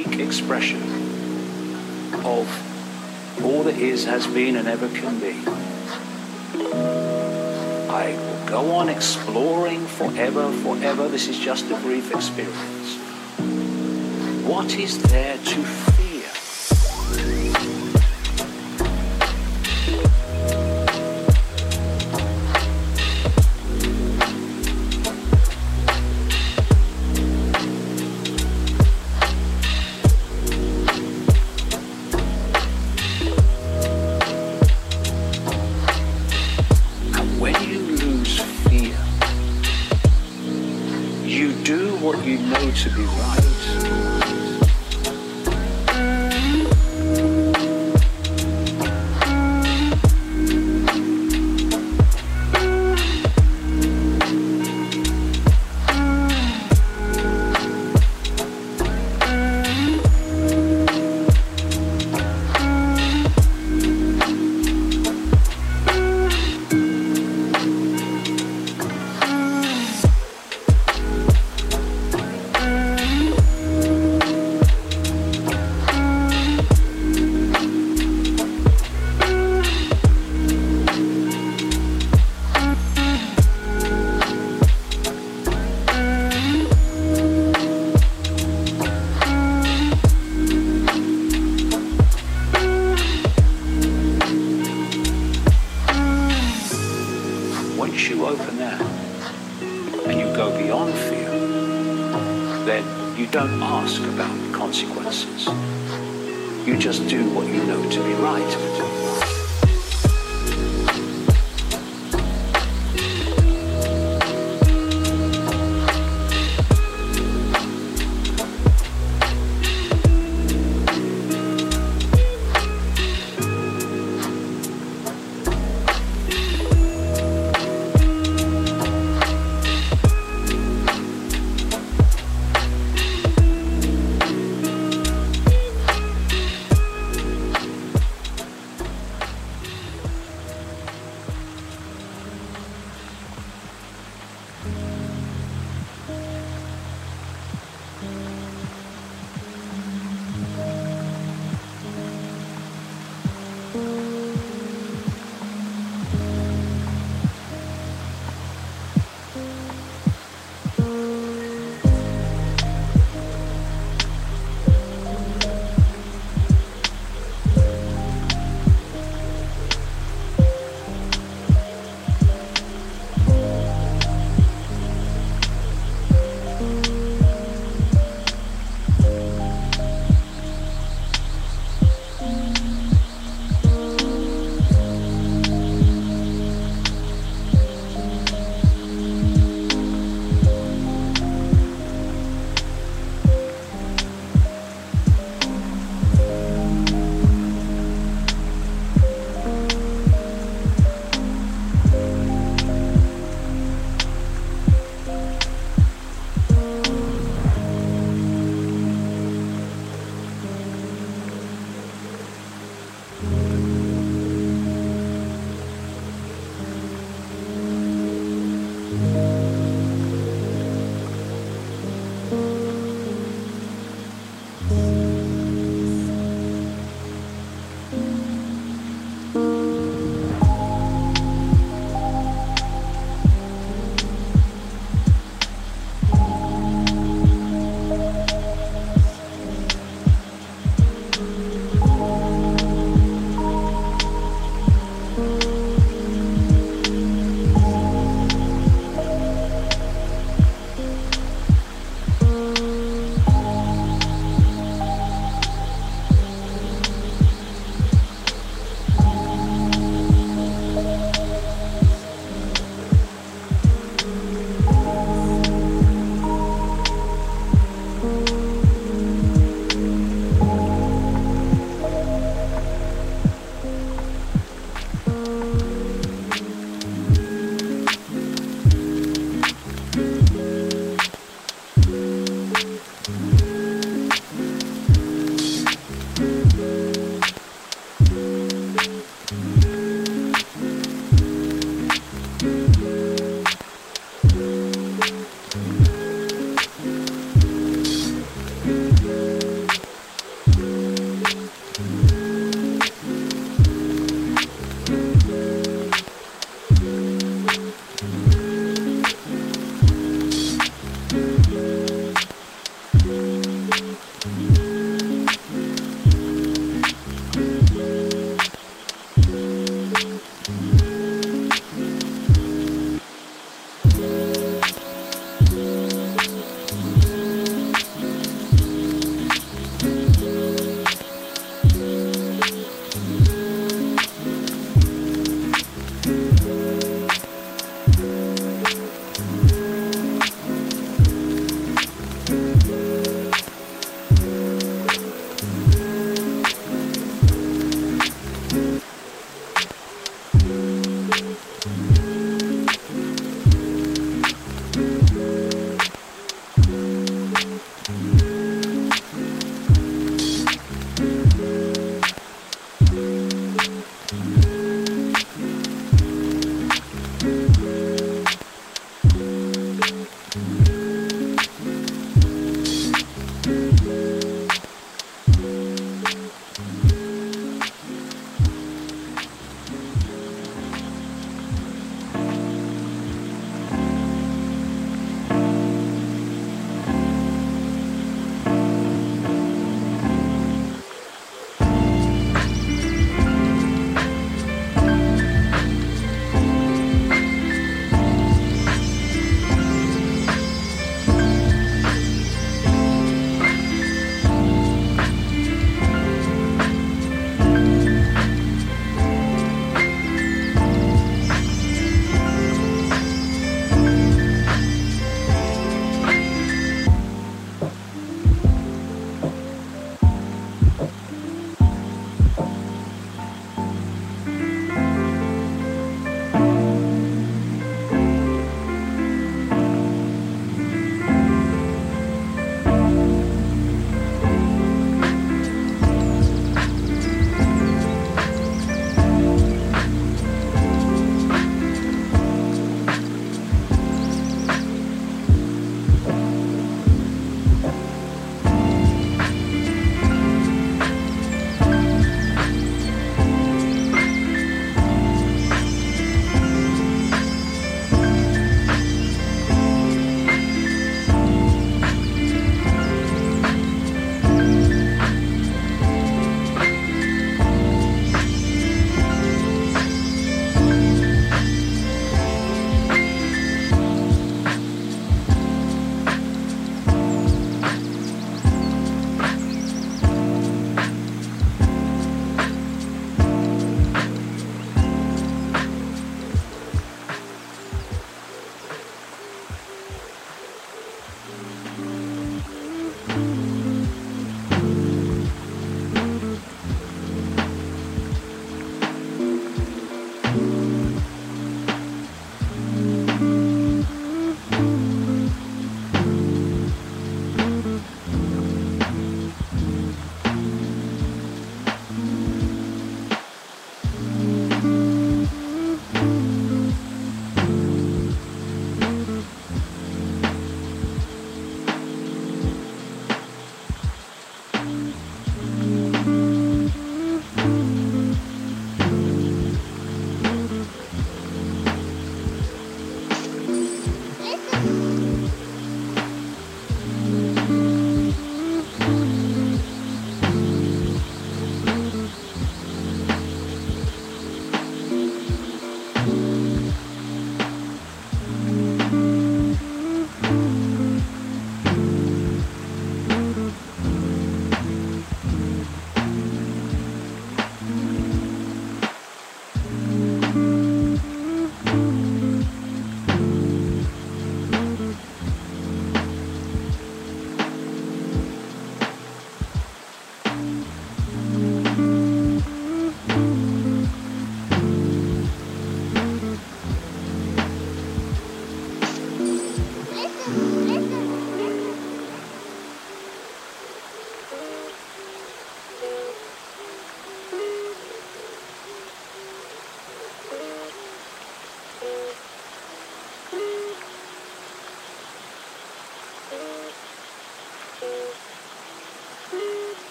unique expression of all that is, has been, and ever can be. I will go on exploring forever, forever. This is just a brief experience. What is there to